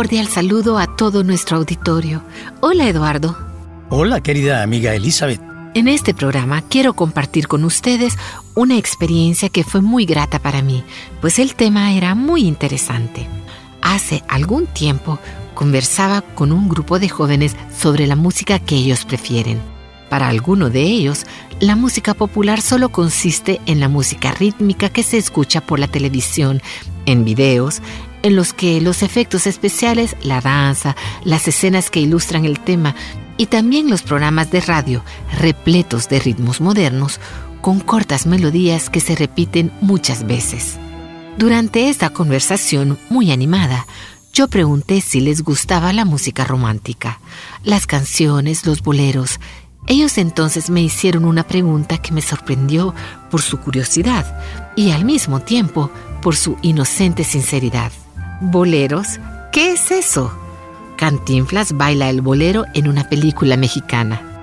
Cordial saludo a todo nuestro auditorio. Hola Eduardo. Hola querida amiga Elizabeth. En este programa quiero compartir con ustedes una experiencia que fue muy grata para mí, pues el tema era muy interesante. Hace algún tiempo conversaba con un grupo de jóvenes sobre la música que ellos prefieren. Para alguno de ellos, la música popular solo consiste en la música rítmica que se escucha por la televisión, en videos, en los que los efectos especiales, la danza, las escenas que ilustran el tema y también los programas de radio repletos de ritmos modernos con cortas melodías que se repiten muchas veces. Durante esta conversación muy animada, yo pregunté si les gustaba la música romántica, las canciones, los boleros. Ellos entonces me hicieron una pregunta que me sorprendió por su curiosidad y al mismo tiempo por su inocente sinceridad. ¿Boleros? ¿Qué es eso? Cantinflas baila el bolero en una película mexicana.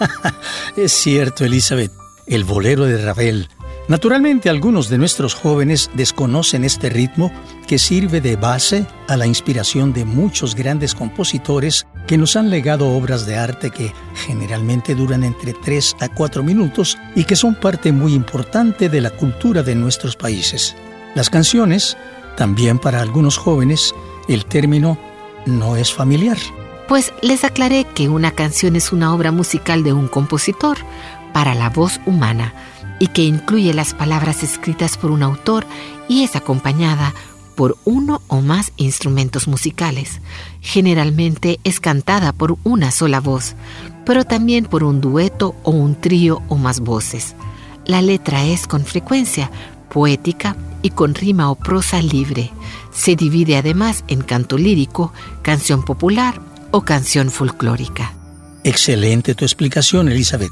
es cierto, Elizabeth, el bolero de Ravel. Naturalmente algunos de nuestros jóvenes desconocen este ritmo que sirve de base a la inspiración de muchos grandes compositores que nos han legado obras de arte que generalmente duran entre 3 a 4 minutos y que son parte muy importante de la cultura de nuestros países. Las canciones también para algunos jóvenes el término no es familiar. Pues les aclaré que una canción es una obra musical de un compositor para la voz humana y que incluye las palabras escritas por un autor y es acompañada por uno o más instrumentos musicales. Generalmente es cantada por una sola voz, pero también por un dueto o un trío o más voces. La letra es con frecuencia poética y con rima o prosa libre. Se divide además en canto lírico, canción popular o canción folclórica. Excelente tu explicación, Elizabeth.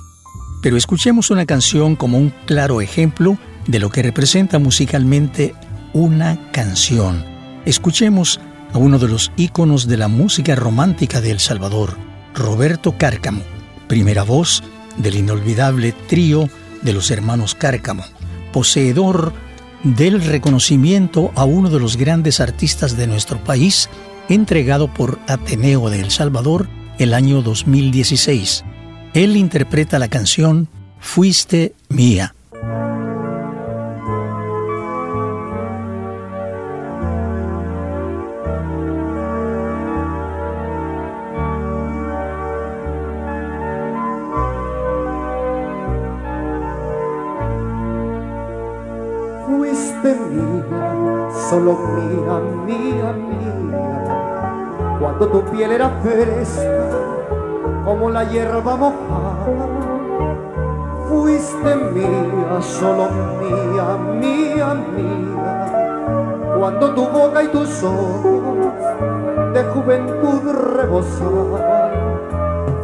Pero escuchemos una canción como un claro ejemplo de lo que representa musicalmente una canción. Escuchemos a uno de los íconos de la música romántica de El Salvador, Roberto Cárcamo, primera voz del inolvidable trío de los hermanos Cárcamo, poseedor del reconocimiento a uno de los grandes artistas de nuestro país, entregado por Ateneo de El Salvador el año 2016. Él interpreta la canción Fuiste mía. Mía, mía, mía. Cuando tu piel era fresca, como la hierba mojada, fuiste mía, solo mía, mía, mía. Cuando tu boca y tus ojos de juventud rebosaban.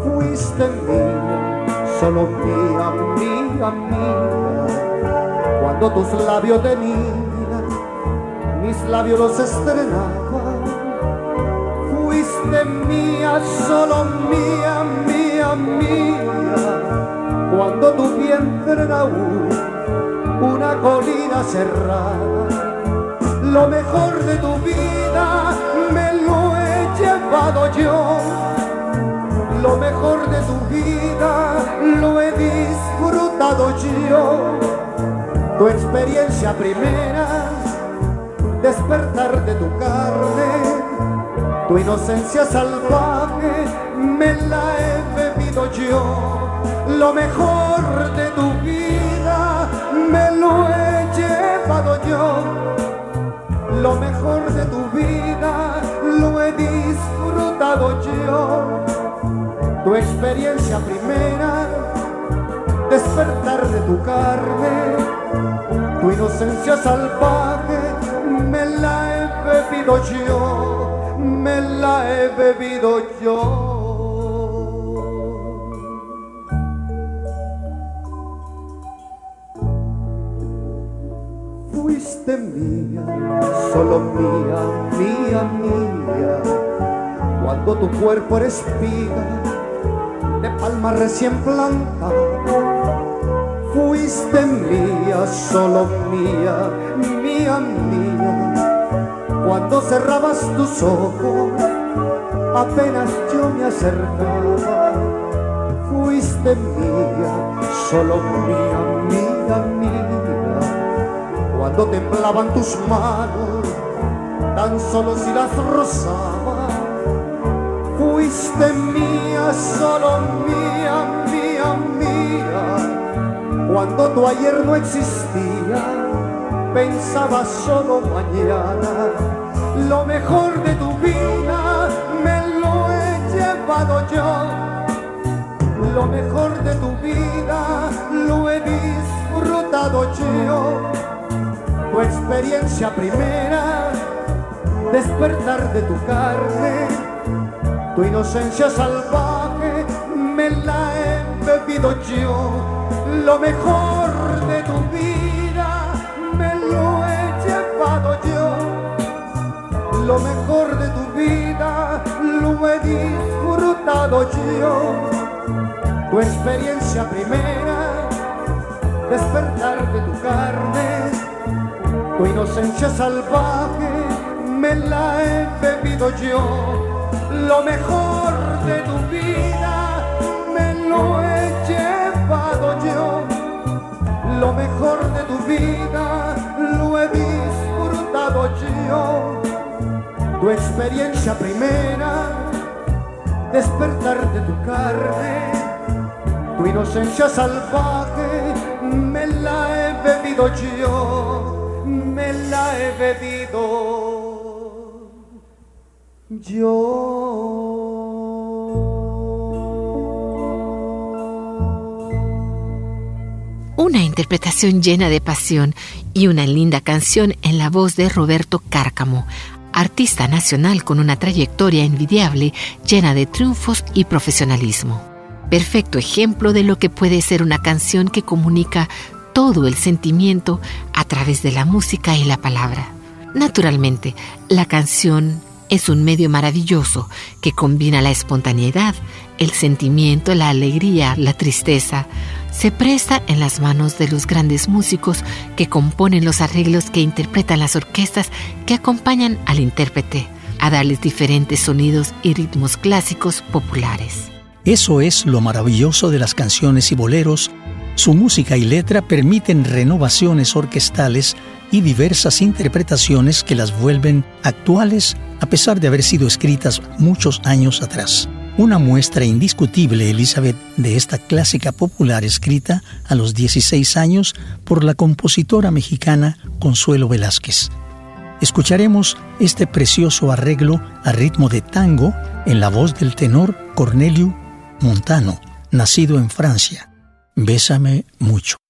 Fuiste mía, solo mía, mía, mía. Cuando tus labios de niña, labios los estrenaban. Fuiste mía, solo mía, mía, mía. Cuando tu vientre era una colina cerrada lo mejor de tu vida me lo he llevado yo. Lo mejor de tu vida lo he disfrutado yo. Tu experiencia primera, despertar de tu carne, tu inocencia salvaje, me la he bebido yo. Lo mejor de tu vida me lo he llevado yo lo mejor de tu vida lo he disfrutado yo. Tu experiencia primera, despertar de tu carne, tu inocencia salvaje, me la he bebido yo, me la he bebido yo. fuiste mía, solo mía, mía, mía. Cuando tu cuerpo era espiga de palma recién plantada, fuiste mía, solo mía, mía, mía. Cuando cerrabas tus ojos, apenas yo me acercaba. Fuiste mía, solo mía, mía, mía cuando temblaban tus manos, tan solo si las rozaba. Fuiste mía, solo mía, mía, mía. Cuando tu ayer no existía, pensaba solo mañana. Lo mejor de tu vida me lo he llevado yo. Lo mejor de tu vida lo he disfrutado yo. Tu experiencia primera, despertar de tu carne, tu inocencia salvaje, me la he bebido yo, lo mejor de tu vida, lo mejor de tu vida, lo he disfrutado yo, tu experiencia primera, despertar de tu carne, tu inocencia salvaje me la he bebido yo. Lo mejor de tu vida me lo he llevado yo. Lo mejor de tu vida lo he disfrutado yo. Tu experiencia primera, despertar de tu carne, tu inocencia salvaje me la he bebido yo me la he bebido yo. Una interpretación llena de pasión y una linda canción en la voz de Roberto Cárcamo, artista nacional con una trayectoria envidiable llena de triunfos y profesionalismo. Perfecto ejemplo de lo que puede ser una canción que comunica todo el sentimiento a través de la música y la palabra. Naturalmente, la canción es un medio maravilloso que combina la espontaneidad, el sentimiento, la alegría, la tristeza. Se presta en las manos de los grandes músicos que componen los arreglos que interpretan las orquestas que acompañan al intérprete, a darles diferentes sonidos y ritmos clásicos populares. Eso es lo maravilloso de las canciones y boleros su música y letra permiten renovaciones orquestales y diversas interpretaciones que las vuelven actuales a pesar de haber sido escritas muchos años atrás. Una muestra indiscutible, Elizabeth, de esta clásica popular escrita a los 16 años por la compositora mexicana Consuelo Velázquez. Escucharemos este precioso arreglo a ritmo de tango en la voz del tenor Cornelio Montano, nacido en Francia. Bésame mucho.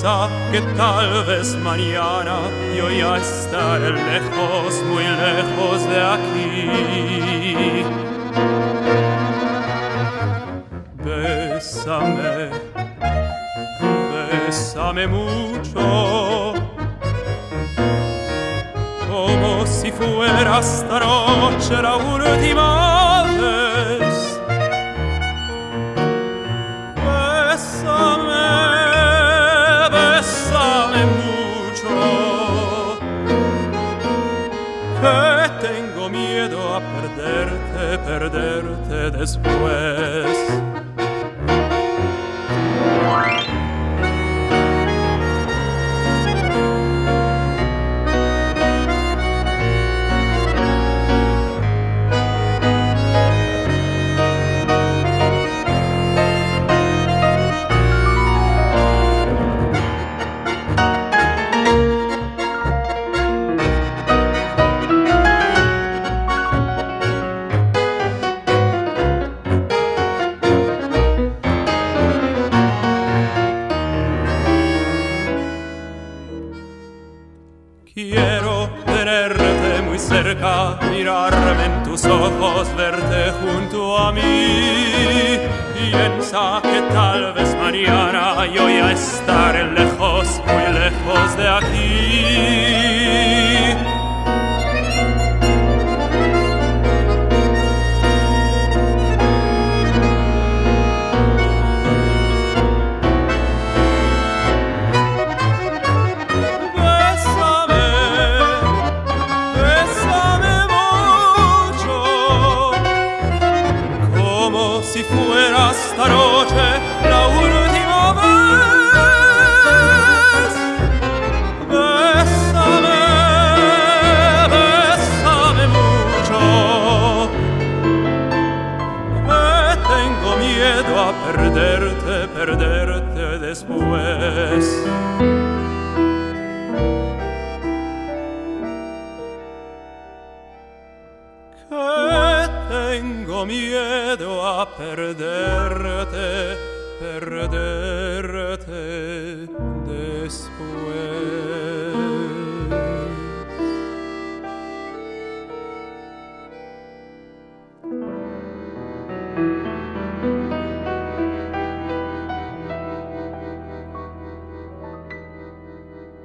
Piensa que tal vez mañana yo ya estaré lejos, muy lejos de aquí. Bésame, bésame mucho como si fuera esta noche la última que tengo miedo a perderte, perderte después.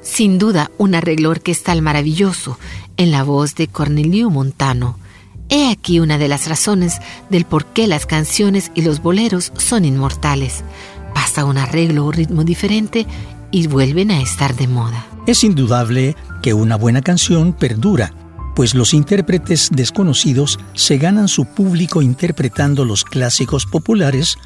Sin duda, un arreglo orquestal maravilloso en la voz de Cornelio Montano. He aquí una de las razones del por qué las canciones y los boleros son inmortales. Pasa un arreglo o ritmo diferente y vuelven a estar de moda. Es indudable que una buena canción perdura, pues los intérpretes desconocidos se ganan su público interpretando los clásicos populares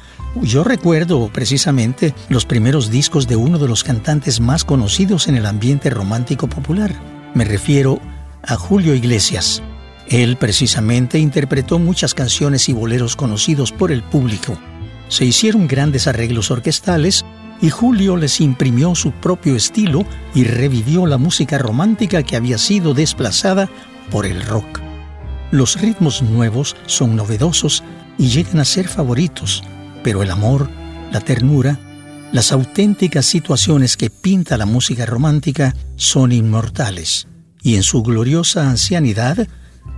yo recuerdo precisamente los primeros discos de uno de los cantantes más conocidos en el ambiente romántico popular. Me refiero a Julio Iglesias. Él precisamente interpretó muchas canciones y boleros conocidos por el público. Se hicieron grandes arreglos orquestales y Julio les imprimió su propio estilo y revivió la música romántica que había sido desplazada por el rock. Los ritmos nuevos son novedosos y llegan a ser favoritos pero el amor, la ternura, las auténticas situaciones que pinta la música romántica son inmortales y en su gloriosa ancianidad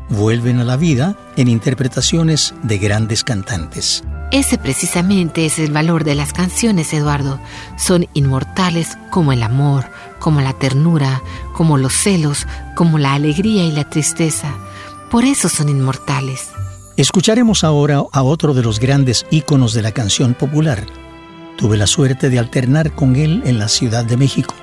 vuelven a la vida en interpretaciones de grandes cantantes. Ese precisamente es el valor de las canciones, Eduardo. Son inmortales como el amor, como la ternura, como los celos, como la alegría y la tristeza. Por eso son inmortales. Escucharemos ahora a otro de los grandes íconos de la canción popular. Tuve la suerte de alternar con él en la Ciudad de México.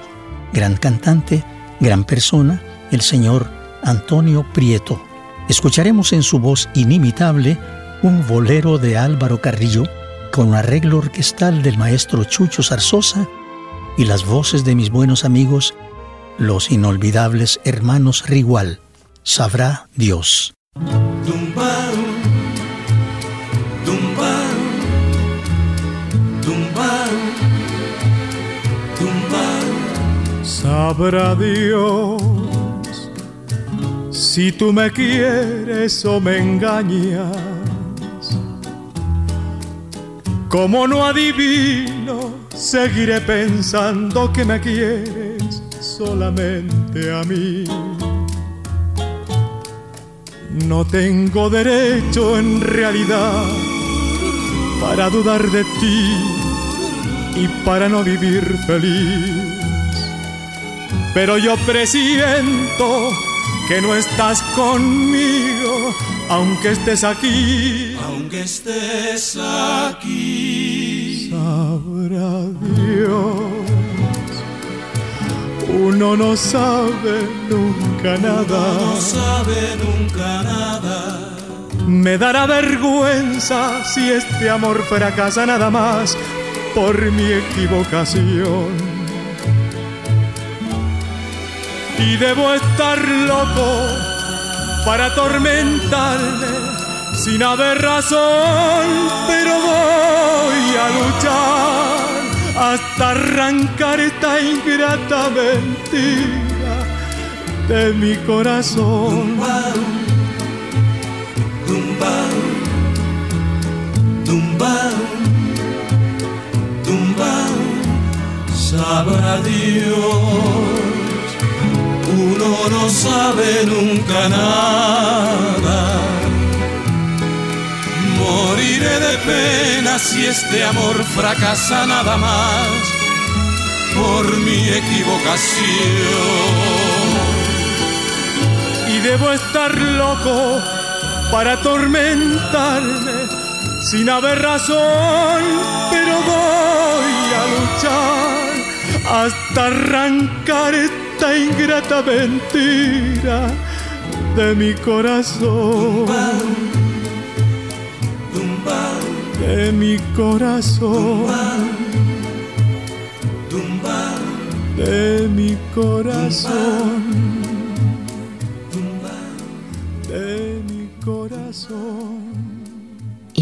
Gran cantante, gran persona, el señor Antonio Prieto. Escucharemos en su voz inimitable un bolero de Álvaro Carrillo con arreglo orquestal del maestro Chucho Zarzosa y las voces de mis buenos amigos, los inolvidables hermanos Rigual. Sabrá Dios. Sabrá Dios si tú me quieres o me engañas. Como no adivino, seguiré pensando que me quieres solamente a mí. No tengo derecho en realidad para dudar de ti y para no vivir feliz. Pero yo presiento que no estás conmigo, aunque estés aquí. Aunque estés aquí. Sabrá Dios. Uno no sabe nunca nada. Uno no sabe nunca nada. Me dará vergüenza si este amor fracasa nada más por mi equivocación y debo estar loco para atormentarme sin haber razón, pero voy a luchar hasta arrancar esta ingrata mentira de mi corazón. Tumba, tumba, tumba, sabrá Dios uno no sabe nunca nada. Moriré de pena si este amor fracasa nada más por mi equivocación. Y debo estar loco para atormentarme sin haber razón, pero voy a luchar hasta arrancar este esta ingrata mentira de mi corazón. De mi corazón. De mi corazón. De mi corazón.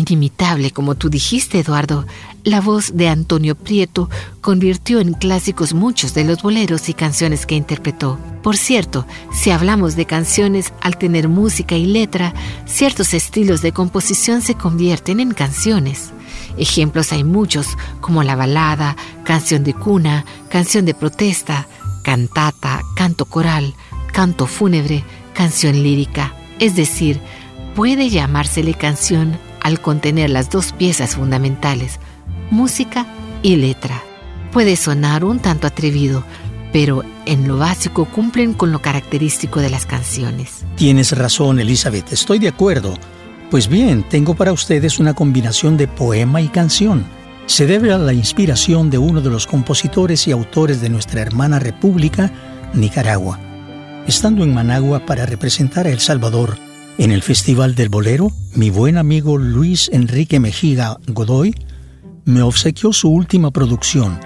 Inimitable, como tú dijiste, Eduardo, la voz de Antonio Prieto convirtió en clásicos muchos de los boleros y canciones que interpretó. Por cierto, si hablamos de canciones al tener música y letra, ciertos estilos de composición se convierten en canciones. Ejemplos hay muchos, como la balada, canción de cuna, canción de protesta, cantata, canto coral, canto fúnebre, canción lírica. Es decir, puede llamársele canción al contener las dos piezas fundamentales, música y letra. Puede sonar un tanto atrevido, pero en lo básico cumplen con lo característico de las canciones. Tienes razón, Elizabeth, estoy de acuerdo. Pues bien, tengo para ustedes una combinación de poema y canción. Se debe a la inspiración de uno de los compositores y autores de nuestra hermana república, Nicaragua. Estando en Managua para representar a El Salvador en el Festival del Bolero, mi buen amigo Luis Enrique Mejiga Godoy me obsequió su última producción,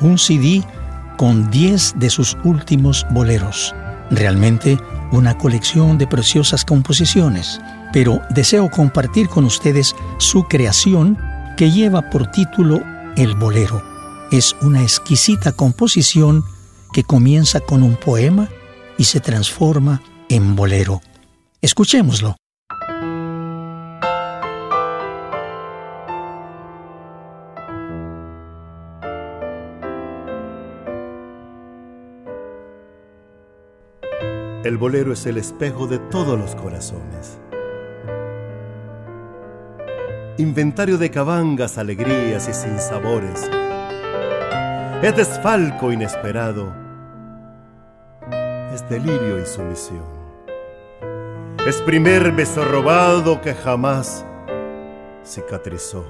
un CD con 10 de sus últimos boleros. Realmente una colección de preciosas composiciones, pero deseo compartir con ustedes su creación que lleva por título El Bolero. Es una exquisita composición que comienza con un poema y se transforma en bolero. Escuchémoslo. El bolero es el espejo de todos los corazones. Inventario de cabangas, alegrías y sinsabores. Es desfalco inesperado. Es delirio y sumisión. Es primer beso robado que jamás cicatrizó.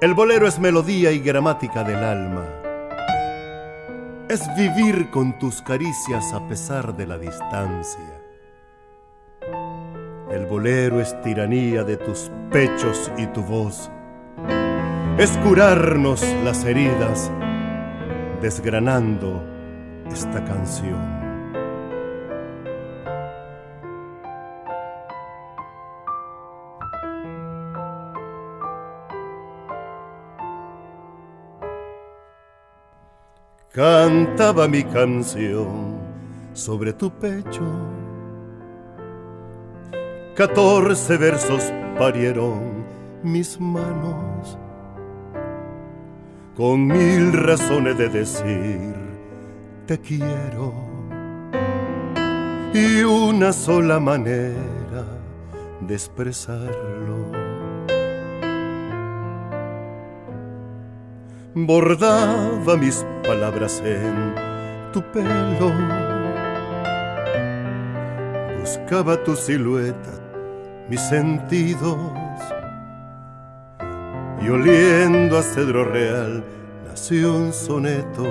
El bolero es melodía y gramática del alma es vivir con tus caricias a pesar de la distancia. El bolero es tiranía de tus pechos y tu voz. Es curarnos las heridas desgranando esta canción. Cantaba mi canción sobre tu pecho. Catorce versos parieron mis manos con mil razones de decir te quiero. Y una sola manera de expresarlo. Bordaba mis palabras en tu pelo, buscaba tu silueta, mis sentidos, y oliendo a cedro real nació un soneto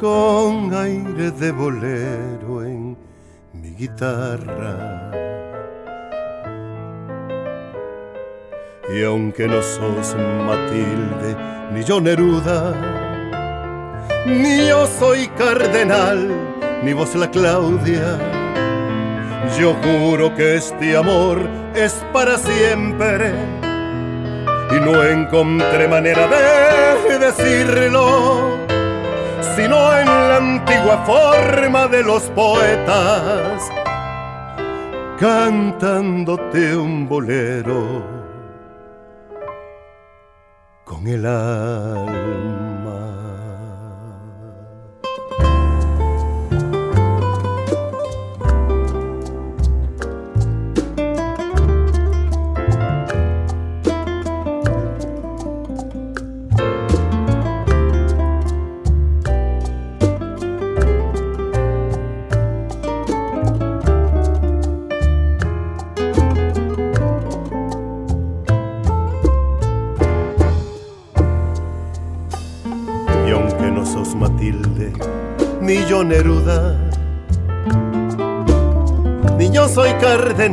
con aire de bolero en mi guitarra. Y aunque no sos Matilde, ni yo Neruda, ni yo soy cardenal, ni vos la Claudia, yo juro que este amor es para siempre. Y no encontré manera de decirlo sino en la antigua forma de los poetas, cantándote un bolero con el alma.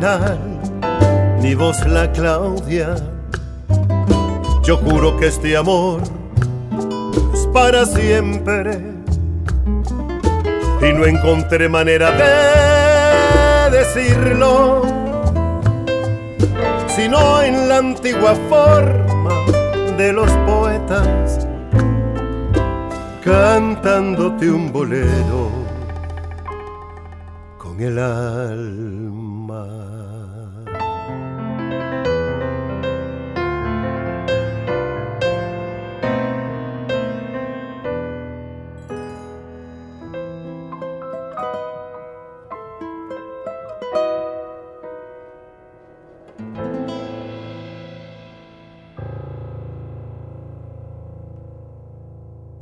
Cardenal, ni vos la Claudia. Yo juro que este amor es para siempre. Y no encontré manera de decirlo, sino en la antigua forma de los poetas cantándote un bolero con el alma.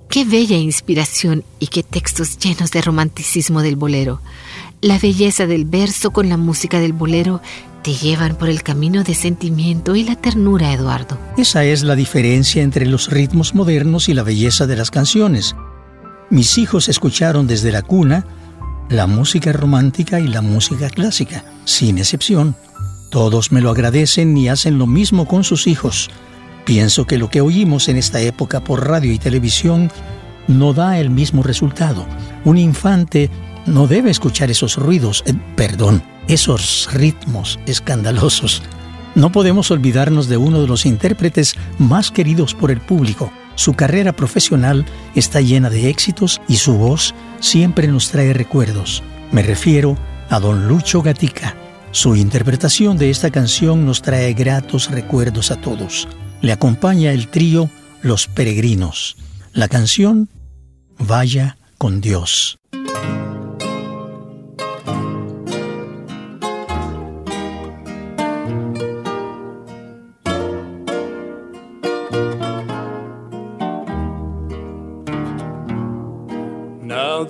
Qué bella inspiración y qué textos llenos de romanticismo del bolero. La belleza del verso con la música del bolero te llevan por el camino de sentimiento y la ternura, Eduardo. Esa es la diferencia entre los ritmos modernos y la belleza de las canciones. Mis hijos escucharon desde la cuna la música romántica y la música clásica, sin excepción. Todos me lo agradecen y hacen lo mismo con sus hijos. Pienso que lo que oímos en esta época por radio y televisión no da el mismo resultado. Un infante no debe escuchar esos ruidos, eh, perdón, esos ritmos escandalosos. No podemos olvidarnos de uno de los intérpretes más queridos por el público. Su carrera profesional está llena de éxitos y su voz siempre nos trae recuerdos. Me refiero a don Lucho Gatica. Su interpretación de esta canción nos trae gratos recuerdos a todos le acompaña el trío Los Peregrinos. La canción Vaya con Dios.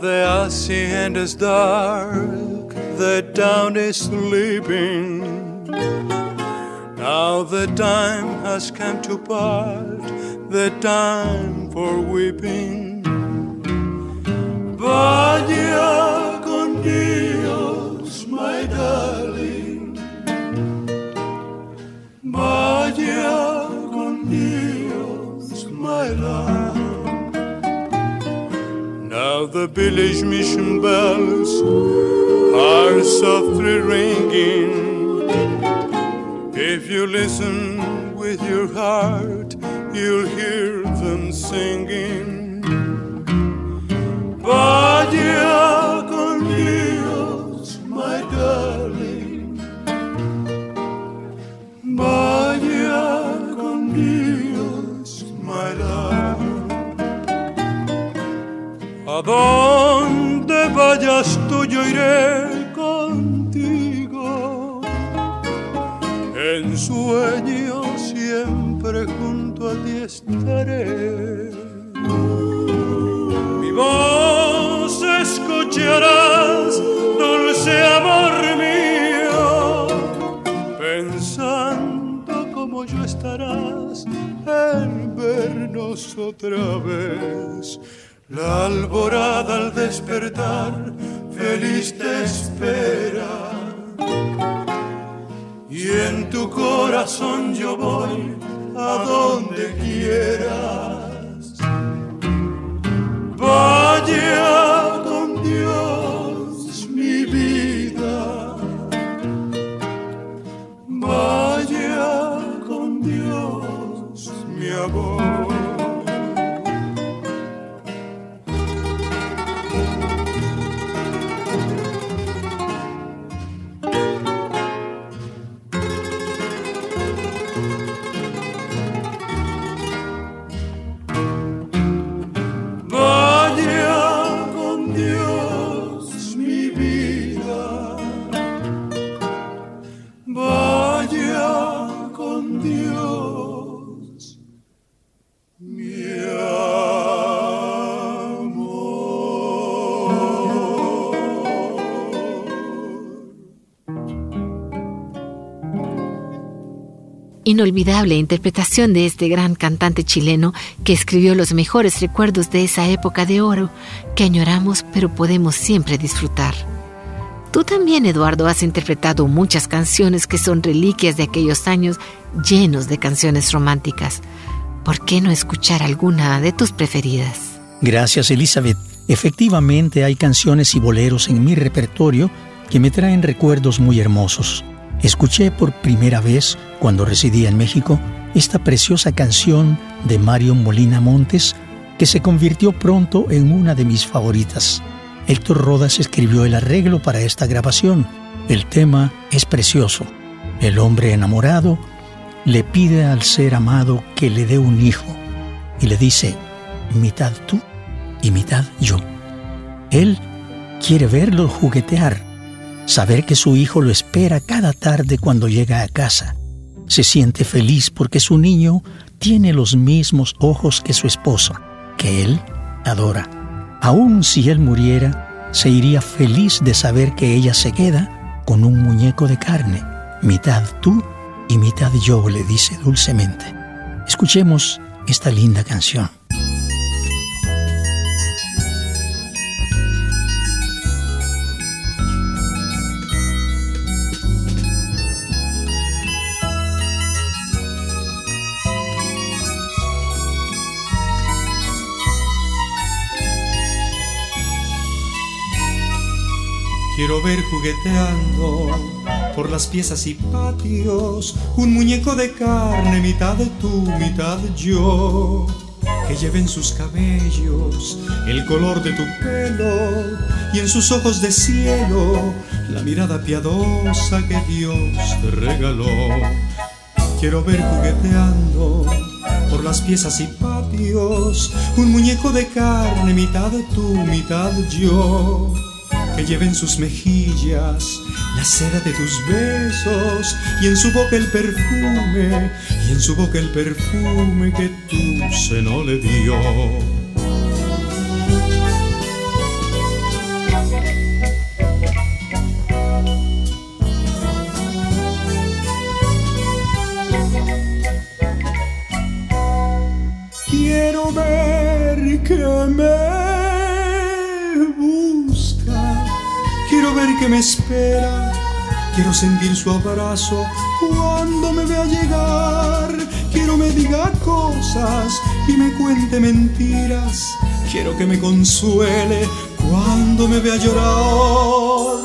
the hacienda is dark, the town is sleeping. Now the time has come to part, the time for weeping. Vaya con Dios, my darling. Vaya con Dios, my love village mission bells are softly ringing. If you listen with your heart, you'll hear them singing. Vaya otra vez. La alborada al despertar, feliz te espera y en tu corazón yo voy a donde quieras. Vaya Inolvidable interpretación de este gran cantante chileno que escribió los mejores recuerdos de esa época de oro que añoramos pero podemos siempre disfrutar. Tú también, Eduardo, has interpretado muchas canciones que son reliquias de aquellos años llenos de canciones románticas. ¿Por qué no escuchar alguna de tus preferidas? Gracias, Elizabeth. Efectivamente hay canciones y boleros en mi repertorio que me traen recuerdos muy hermosos. Escuché por primera vez, cuando residía en México, esta preciosa canción de Mario Molina Montes, que se convirtió pronto en una de mis favoritas. Héctor Rodas escribió el arreglo para esta grabación. El tema es precioso. El hombre enamorado le pide al ser amado que le dé un hijo y le dice, mitad tú y mitad yo. Él quiere verlo juguetear, saber que su hijo lo espera cada tarde cuando llega a casa. Se siente feliz porque su niño tiene los mismos ojos que su esposa, que él adora. Aun si él muriera, se iría feliz de saber que ella se queda con un muñeco de carne, mitad tú y mitad yo, le dice dulcemente. Escuchemos esta linda canción. Quiero ver jugueteando por las piezas y patios un muñeco de carne, mitad tú, mitad yo, que lleve en sus cabellos el color de tu pelo y en sus ojos de cielo la mirada piadosa que Dios te regaló. Quiero ver jugueteando por las piezas y patios un muñeco de carne, mitad tú, mitad yo que lleve en sus mejillas la seda de tus besos y en su boca el perfume, y en su boca el perfume que tu seno le dio. Que me espera Quiero sentir su abrazo cuando me vea llegar. Quiero me diga cosas y me cuente mentiras. Quiero que me consuele cuando me vea llorar.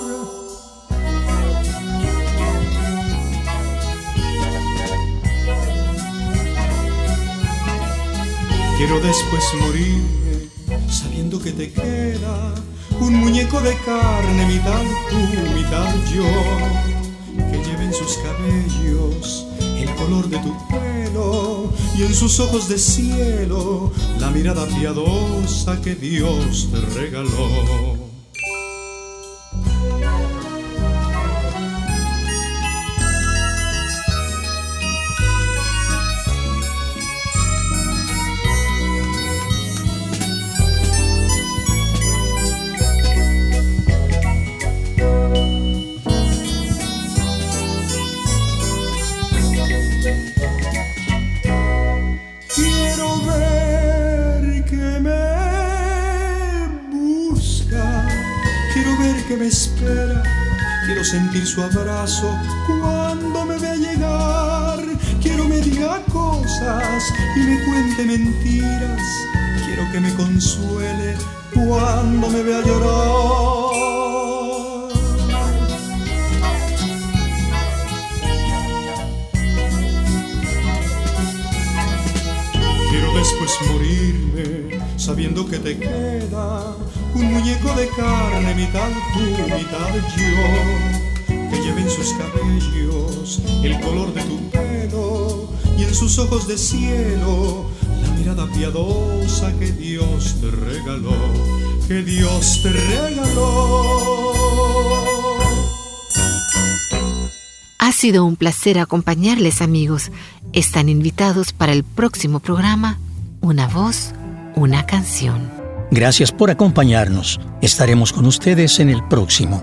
Quiero después morirme sabiendo que te queda un muñeco de carne, mitad tú, mitad yo, que lleve en sus cabellos el color de tu pelo y en sus ojos de cielo la mirada piadosa que Dios te regaló. Su abrazo cuando me vea llegar. Quiero me diga cosas y me cuente mentiras. Quiero que me consuele cuando me vea llorar. Quiero después morirme sabiendo que te queda un muñeco de carne, mitad tú, mitad yo, que lleve en sus cabellos el color de tu pelo y en sus ojos de cielo la mirada piadosa que Dios te regaló, que Dios te regaló. Ha sido un placer acompañarles amigos. Están invitados para el próximo programa Una voz, una canción. Gracias por acompañarnos. Estaremos con ustedes en el próximo.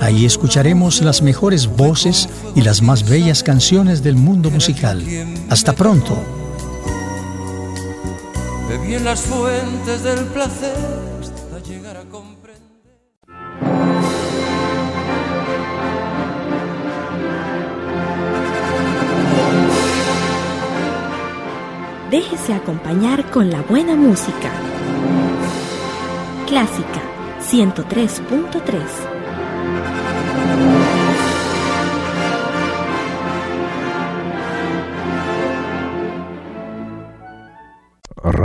Ahí escucharemos las mejores voces y las más bellas canciones del mundo musical. Hasta pronto. Bebí en las fuentes del placer hasta llegar a comprender. Déjese acompañar con la buena música. Clásica 103.3